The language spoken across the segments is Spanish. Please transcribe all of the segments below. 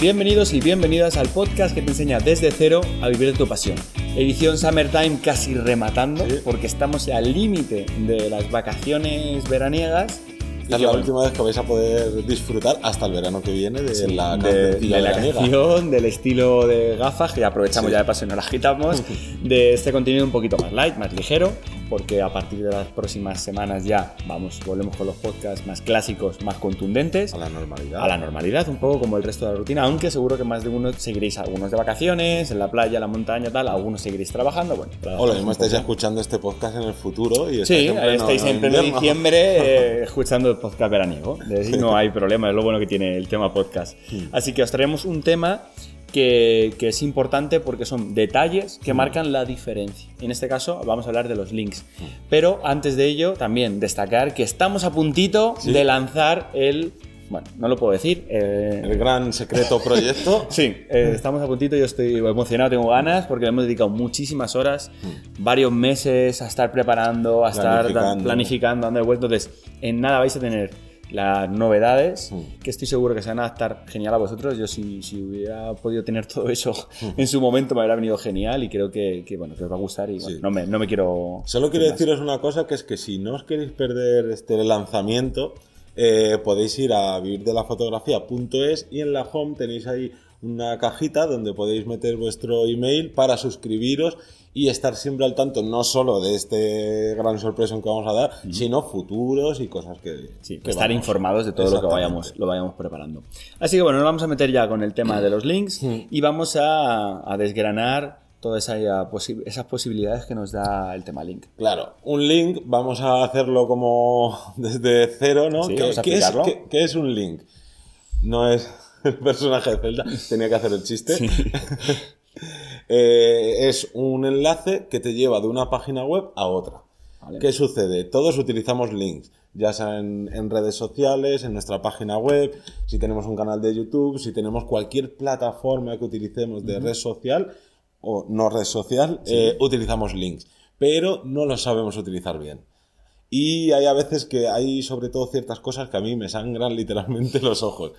Bienvenidos y bienvenidas al podcast que te enseña desde cero a vivir de tu pasión. Edición Summertime casi rematando, porque estamos al límite de las vacaciones veraniegas. Esta es la última vez que vais a poder disfrutar hasta el verano que viene de la, de, de la canción, del estilo de gafas, que aprovechamos Sí. ya de paso y nos las quitamos, de este contenido un poquito más light, más ligero, porque a partir de las próximas semanas ya vamos, volvemos con los podcasts más clásicos, más contundentes. A la normalidad. a la normalidad, un poco como el resto de la rutina, aunque seguro que más de uno seguiréis algunos de vacaciones, en la playa, en la montaña, tal, algunos seguiréis trabajando, bueno. O lo mismo estáis escuchando este podcast en el futuro y Sí, estáis en pleno estáis en pleno diciembre eh, escuchando el podcast veraniego. De no hay problema, es lo bueno que tiene el tema podcast. Así que os traemos un tema que, que es importante porque son detalles que marcan la diferencia. En este caso vamos a hablar de los links. Pero antes de ello, también destacar que estamos a puntito Sí. de lanzar el... Bueno, no lo puedo decir. eh, El gran secreto proyecto. Sí, eh, estamos a puntito, yo estoy emocionado, tengo ganas, porque le hemos dedicado muchísimas horas, varios meses a estar preparando, a estar Planificando. planificando, dando vueltas. Entonces, en nada vais a tener las novedades, Mm. que estoy seguro que se van a adaptar genial a vosotros. Yo si, si hubiera podido tener todo eso en su momento me habría venido genial y creo que, que, bueno, que os va a gustar y bueno, no, me, no me quiero... Solo quiero deciros una cosa, que es que si no os queréis perder este lanzamiento, eh, podéis ir a vivirdelafotografía.es y en la home tenéis ahí una cajita donde podéis meter vuestro email para suscribiros y estar siempre al tanto no solo de este gran sorpresa que vamos a dar, sino futuros y cosas que, Sí, que estar vamos. informados de todo lo que vayamos, lo vayamos preparando. Así que bueno, nos vamos a meter ya con el tema de los links y vamos a, a desgranar todas esa- posi- esas posibilidades que nos da el tema link. Claro, un link, vamos a hacerlo como desde cero, ¿no? Sí, ¿Qué, vamos a qué es, explicarlo. qué- qué es un link? No es el personaje de Zelda, tenía que hacer el chiste. Eh, es un enlace que te lleva de una página web a otra. Vale. ¿Qué sucede? Todos utilizamos links, ya sea en, en redes sociales, en nuestra página web, si tenemos un canal de YouTube, si tenemos cualquier plataforma que utilicemos de red social o no red social, eh, utilizamos links, pero no los sabemos utilizar bien. Y hay a veces que hay sobre todo ciertas cosas que a mí me sangran literalmente los ojos.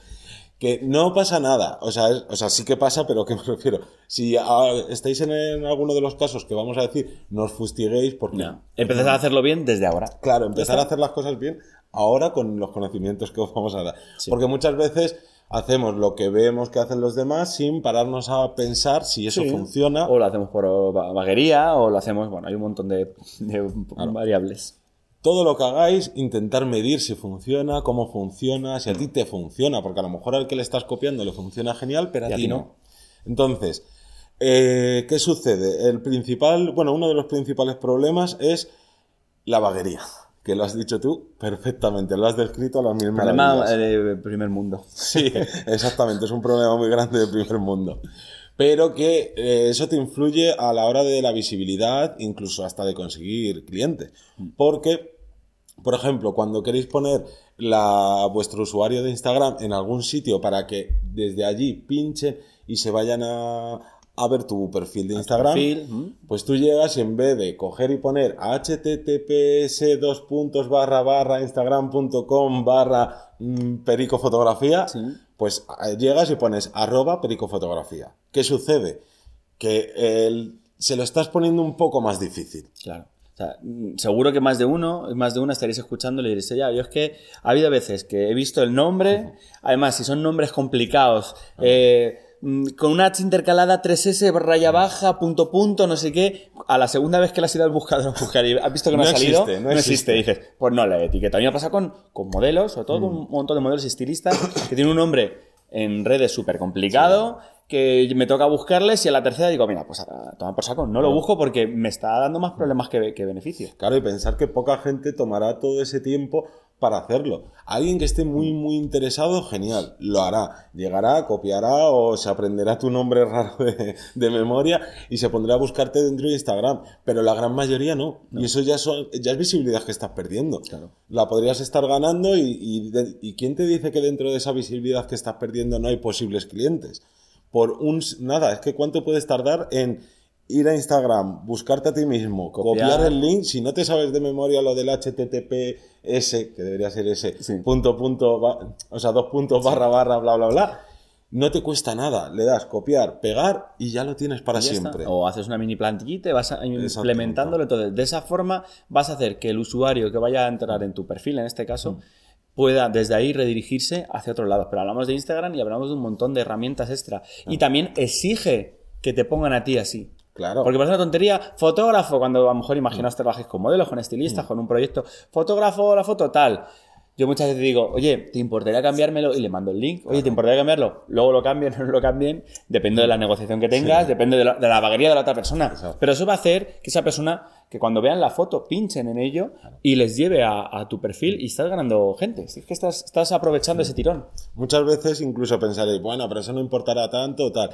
Que no pasa nada, o sea, es- o sea, sí que pasa, pero ¿qué me refiero? Si ah, estáis en, en alguno de los casos que vamos a decir, no os fustiguéis porque... Empezad a hacerlo bien desde ahora. Claro, empezar a hacer las cosas bien ahora con los conocimientos que os vamos a dar. Porque muchas veces hacemos lo que vemos que hacen los demás sin pararnos a pensar si eso Sí. funciona. O lo hacemos por va- vaguería o lo hacemos, bueno, hay un montón de, de variables. Todo lo que hagáis, intentar medir si funciona, cómo funciona, si a ti te funciona, porque a lo mejor al que le estás copiando le funciona genial, pero a, ti no. no. Entonces, eh, ¿qué sucede? El principal, bueno, uno de los principales problemas es la vaguería, que lo has dicho tú perfectamente, lo has descrito a las mismas Problema eh, de primer mundo. Sí, exactamente, es un problema muy grande del primer mundo. Pero que eh, eso te influye a la hora de la visibilidad, incluso hasta de conseguir clientes. Porque, por ejemplo, cuando queréis poner la, vuestro usuario de Instagram en algún sitio para que desde allí pinchen y se vayan a, a ver tu perfil de Instagram, perfil, ¿m? pues tú llegas y en vez de coger y poner https dos puntos barra barra instagram.com barra mm, pericofotografía, Sí. pues eh, llegas y pones arroba pericofotografía. ¿Qué sucede? Que el- se lo estás poniendo un poco más difícil. Claro. Sea, seguro que más de uno, más de una estaréis escuchando y le diréis, ya, yo es que ha habido veces que he visto el nombre, además, si son nombres complicados, eh, mm, con una H intercalada 3S raya baja, punto punto, no sé qué, a la segunda vez que le has ido al buscador a buscar y has visto que no, No ha salido, existe, no no existe. existe. dices, pues no la etiqueta. A mí me pasa con, con modelos, sobre todo con un montón de modelos estilistas, que tienen un nombre en redes súper complicado, que me toca buscarles y a la tercera digo, mira, pues a tomar por saco, no lo busco porque me está dando más problemas que, que beneficios. Claro, y pensar que poca gente tomará todo ese tiempo para hacerlo. Alguien que esté muy, muy interesado, genial, lo hará. Llegará, copiará o se aprenderá tu nombre raro de, de memoria y se pondrá a buscarte dentro de Instagram. Pero la gran mayoría no. Y eso ya, son, ya es visibilidad que estás perdiendo. Claro. La podrías estar ganando y, ¿y quién te dice que dentro de esa visibilidad que estás perdiendo no hay posibles clientes? Por un... Nada, es que cuánto puedes tardar en ir a Instagram, buscarte a ti mismo, Copiar. copiar, el link, si no te sabes de memoria lo del HTTPS, que debería ser ese, Sí. punto, punto, ba- o sea, dos puntos, barra, barra, bla, bla, bla, no te cuesta nada. Le das copiar, pegar y ya lo tienes para está. siempre. O haces una mini plantillita y vas implementándolo. Entonces, de esa forma vas a hacer que el usuario que vaya a entrar en tu perfil, en este caso, Mm. Pueda desde ahí redirigirse hacia otro lado. Pero hablamos de Instagram y hablamos de un montón de herramientas extra. Y también exige que te pongan a ti así. Claro. Porque parece una tontería, fotógrafo, cuando a lo mejor imaginas trabajes con modelos, con estilistas, con un proyecto, fotógrafo, la foto tal. Yo muchas veces digo, oye, ¿te importaría cambiármelo? Y le mando el link. Oye, ¿te importaría cambiarlo? Luego lo cambien, no lo cambien. Depende de la negociación que tengas, depende de la, de la vaguería de la otra persona. Exacto. Pero eso va a hacer que esa persona, que cuando vean la foto, pinchen en ello y les lleve a, a tu perfil y estás ganando gente. Es que estás, estás aprovechando ese tirón. Muchas veces incluso pensaréis, bueno, pero eso no importará tanto o tal.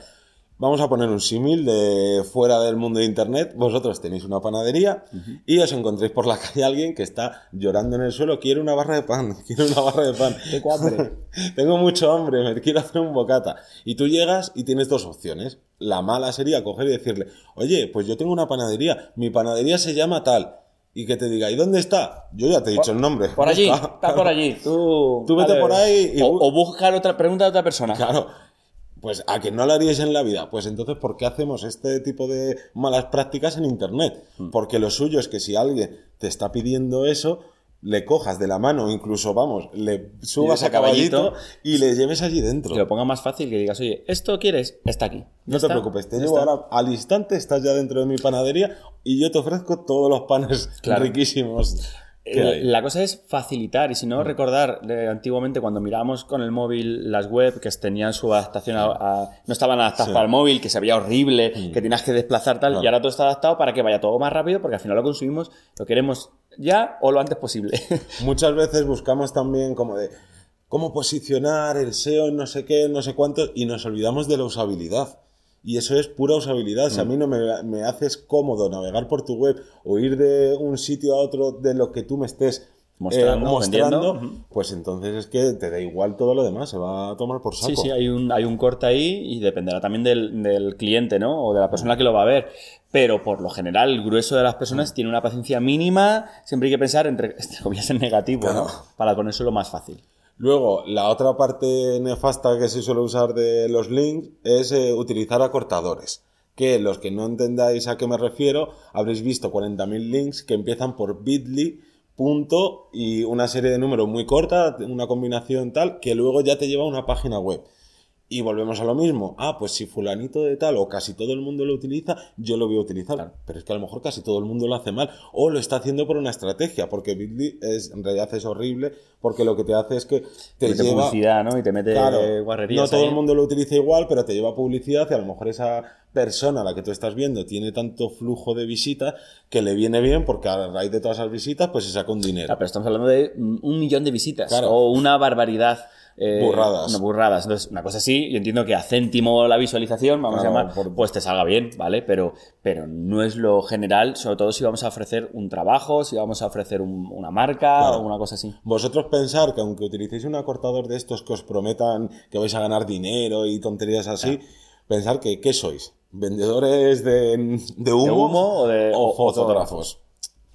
Vamos a poner un símil de fuera del mundo de Internet. Vosotros tenéis una panadería y os encontréis por la calle a alguien que está llorando en el suelo, quiero una barra de pan, quiero una barra de pan. Tengo hambre. Tengo mucho hambre, me quiero hacer un bocata. Y tú llegas y tienes dos opciones. La mala sería coger y decirle, oye, pues yo tengo una panadería, mi panadería se llama tal. Y que te diga, ¿y dónde está? Yo ya te he dicho el nombre. Por allí, Busca. está por allí. Tú, Tú vete por ahí y o, o buscar otra pregunta de otra persona. Claro. Pues a que no lo haríais en la vida. Pues entonces, ¿por qué hacemos este tipo de malas prácticas en Internet? Hmm. Porque lo suyo es que si alguien te está pidiendo eso, le cojas de la mano, incluso, vamos, le subas a caballito, caballito y le lleves allí dentro. Que lo ponga más fácil, que digas, oye, ¿esto quieres? Está aquí. No te preocupes, te llevo está. ahora al instante, estás ya dentro de mi panadería y yo te ofrezco todos los panes Claro. riquísimos. La cosa es facilitar, y si no, recordar eh, antiguamente cuando mirábamos con el móvil las web que tenían su adaptación a, a- no estaban adaptadas Sí. para el móvil, que se veía horrible, que tenías que desplazar tal, Claro. y ahora todo está adaptado para que vaya todo más rápido, porque al final lo consumimos, lo queremos ya o lo antes posible. Muchas veces buscamos también como de cómo posicionar el SEO en no sé qué, no sé cuánto, y nos olvidamos de la usabilidad. Y eso es pura usabilidad. Si a Mm. mí no me, me haces cómodo navegar por tu web o ir de un sitio a otro de lo que tú me estés Mostrando, eh, mostrando, vendiendo, pues entonces es que te da igual todo lo demás, se va a tomar por saco. Sí, sí, hay un, hay un corte ahí y dependerá también del, del cliente, ¿no? O de la persona que lo va a ver. Pero por lo general, el grueso de las personas tiene una paciencia mínima. Siempre hay que pensar, entre, entre comillas, en negativo, ¿no? Para ponerse lo más fácil. Luego, la otra parte nefasta que se suele usar de los links es eh, utilizar acortadores. Que los que no entendáis a qué me refiero, habréis visto 40.000 links que empiezan por bit.ly, punto y una serie de números muy corta, una combinación tal, que luego ya te lleva a una página web. Y volvemos a lo mismo. Ah, pues si fulanito de tal o casi todo el mundo lo utiliza, yo lo voy a utilizar. Pero es que a lo mejor casi todo el mundo lo hace mal. O lo está haciendo por una estrategia. Porque Bitly es, en realidad es horrible. Porque lo que te hace es que te mete lleva... publicidad, ¿no? Y te mete Claro, guarrerías no todo ahí. el mundo lo utiliza igual, pero te lleva publicidad y a lo mejor esa persona a la que tú estás viendo tiene tanto flujo de visitas que le viene bien porque a raíz de todas esas visitas pues se saca un dinero. Ah, pero estamos hablando de un millón de visitas. Claro. O una barbaridad. Eh, Burradas. no, burradas. Entonces, una cosa así, yo entiendo que a céntimo la visualización, vamos Claro, a llamar, por- pues te salga bien, ¿vale? Pero, pero no es lo general, sobre todo si vamos a ofrecer un trabajo, si vamos a ofrecer un- una marca Claro. o una cosa así. Vosotros pensar que aunque utilicéis un acortador de estos que os prometan que vais a ganar dinero y tonterías así, pensar que ¿qué sois? ¿Vendedores de, de humo, humo o de- o- fotógrafos?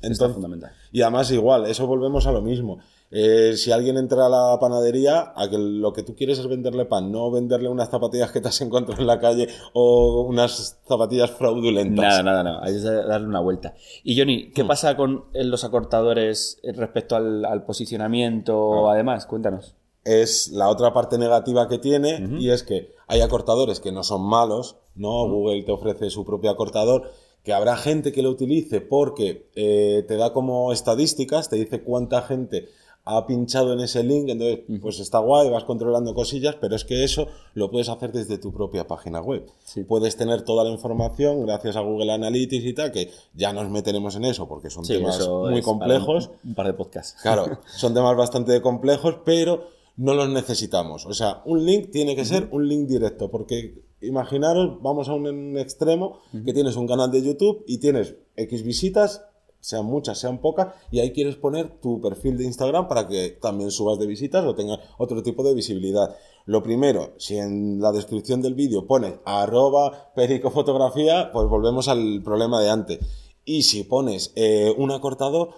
Está Entonces, fundamental. Y además igual, eso volvemos a lo mismo. Eh, si alguien entra a la panadería, a que lo que tú quieres es venderle pan, no venderle unas zapatillas que te has encontrado en la calle o unas zapatillas fraudulentas. Nada, nada, nada. Hay que darle una vuelta. Y Johnny, Mm. ¿qué pasa con eh, los acortadores eh, respecto al, al posicionamiento? Ah. Además, cuéntanos. es la otra parte negativa que tiene y es que hay acortadores que no son malos, ¿no? Google te ofrece su propio acortador, que habrá gente que lo utilice porque eh, te da como estadísticas, te dice cuánta gente ha pinchado en ese link, entonces pues está guay, vas controlando cosillas, pero es que eso lo puedes hacer desde tu propia página web. Sí. Puedes tener toda la información gracias a Google Analytics y tal, que ya nos meteremos en eso porque son Sí, temas muy complejos. Un, un par de podcasts. Claro, son temas bastante complejos, pero no los necesitamos. O sea, un link tiene que ser un link directo, porque imaginaros, vamos a un extremo, que tienes un canal de YouTube y tienes X visitas, sean muchas, sean pocas, y ahí quieres poner tu perfil de Instagram para que también subas de visitas o tengas otro tipo de visibilidad. Lo primero, si en la descripción del vídeo pones arroba pericofotografía, pues volvemos al problema de antes. Y si pones eh, un acortador,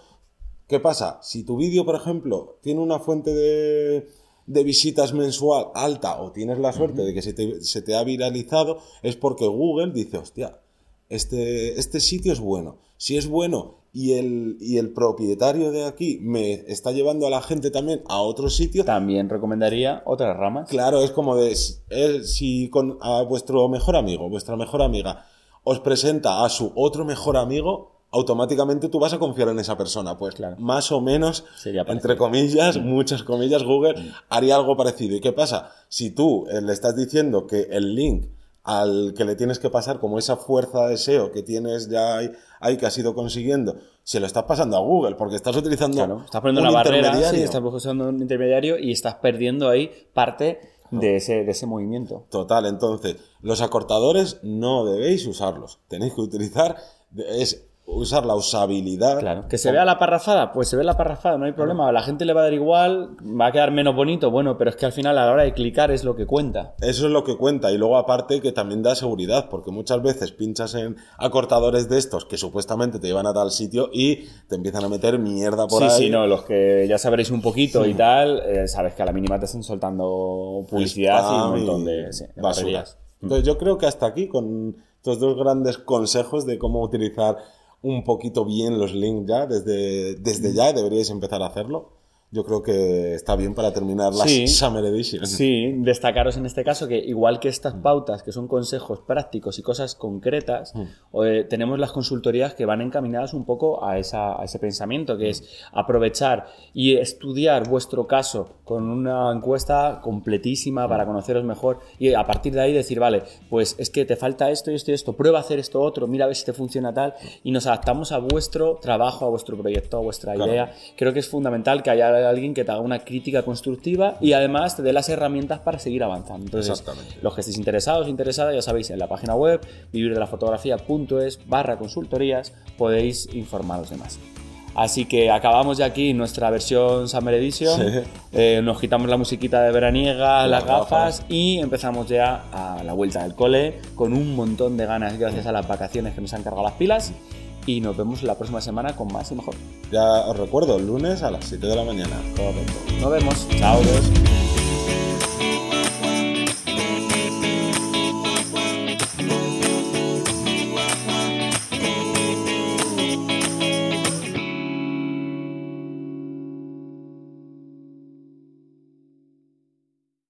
¿Qué pasa? Si tu vídeo, por ejemplo, tiene una fuente de, de visitas mensual alta o tienes la suerte de que se te, se te ha viralizado, es porque Google dice, hostia, este, este sitio es bueno. Si es bueno y el, y el propietario de aquí me está llevando a la gente también a otro sitio, También recomendaría otras ramas. Claro, es como de si con a vuestro mejor amigo, vuestra mejor amiga, os presenta a su otro mejor amigo, automáticamente tú vas a confiar en esa persona. Pues Claro. más o menos, Sería entre comillas, muchas comillas, Google haría algo parecido. ¿Y qué pasa? Si tú eh, le estás diciendo que el link al que le tienes que pasar, como esa fuerza de SEO que tienes ya ahí, que has ido consiguiendo, se lo estás pasando a Google, porque estás utilizando Claro, estás poniendo un una barrera, sí, estás usando un intermediario y estás perdiendo ahí parte de ese, de ese movimiento. Total, entonces, los acortadores no debéis usarlos. Tenéis que utilizar, es usar la usabilidad. Claro. Que se vea la parrafada, pues se ve la parrafada, no hay problema. A la gente le va a dar igual, va a quedar menos bonito, bueno, pero es que al final a la hora de clicar es lo que cuenta. Eso es lo que cuenta. Y luego, aparte, que también da seguridad, porque muchas veces pinchas en acortadores de estos que supuestamente te llevan a tal sitio y te empiezan a meter mierda por sí, ahí. sí, no, los que ya sabréis un poquito y tal, eh, sabes que a la mínima te están soltando publicidad y un montón de, sí, de basura. barrerías. Entonces, yo creo que hasta aquí, con estos dos grandes consejos de cómo utilizar un poquito bien los links ya, desde, desde ya deberíais empezar a hacerlo. Yo creo que está bien para terminar la Sí. Summer Edition. Sí, destacaros en este caso que igual que estas pautas, que son consejos prácticos y cosas concretas, eh, tenemos las consultorías que van encaminadas un poco a, esa- a ese pensamiento, que es aprovechar y estudiar vuestro caso con una encuesta completísima para conoceros mejor y a partir de ahí decir, vale, pues es que te falta esto y esto y esto, prueba a hacer esto otro, mira a ver si te funciona tal y nos adaptamos a vuestro trabajo, a vuestro proyecto, a vuestra Claro. idea. Creo que es fundamental que haya alguien que te haga una crítica constructiva y además te dé las herramientas para seguir avanzando. Entonces, Exactamente. los que estéis interesados, interesadas, ya sabéis, en la página web vivirdelafotografía.es barra consultorías podéis informaros de más. Así que acabamos ya aquí nuestra versión Summer Edition. Sí. Eh, nos quitamos la musiquita de veraniega, las Las gafas, gafas. y empezamos ya a la vuelta del cole con un montón de ganas gracias a las vacaciones que nos han cargado las pilas. Y nos vemos la próxima semana con más y mejor. Ya os recuerdo, lunes a las 7 de la mañana. Nos vemos. Chao. Adiós.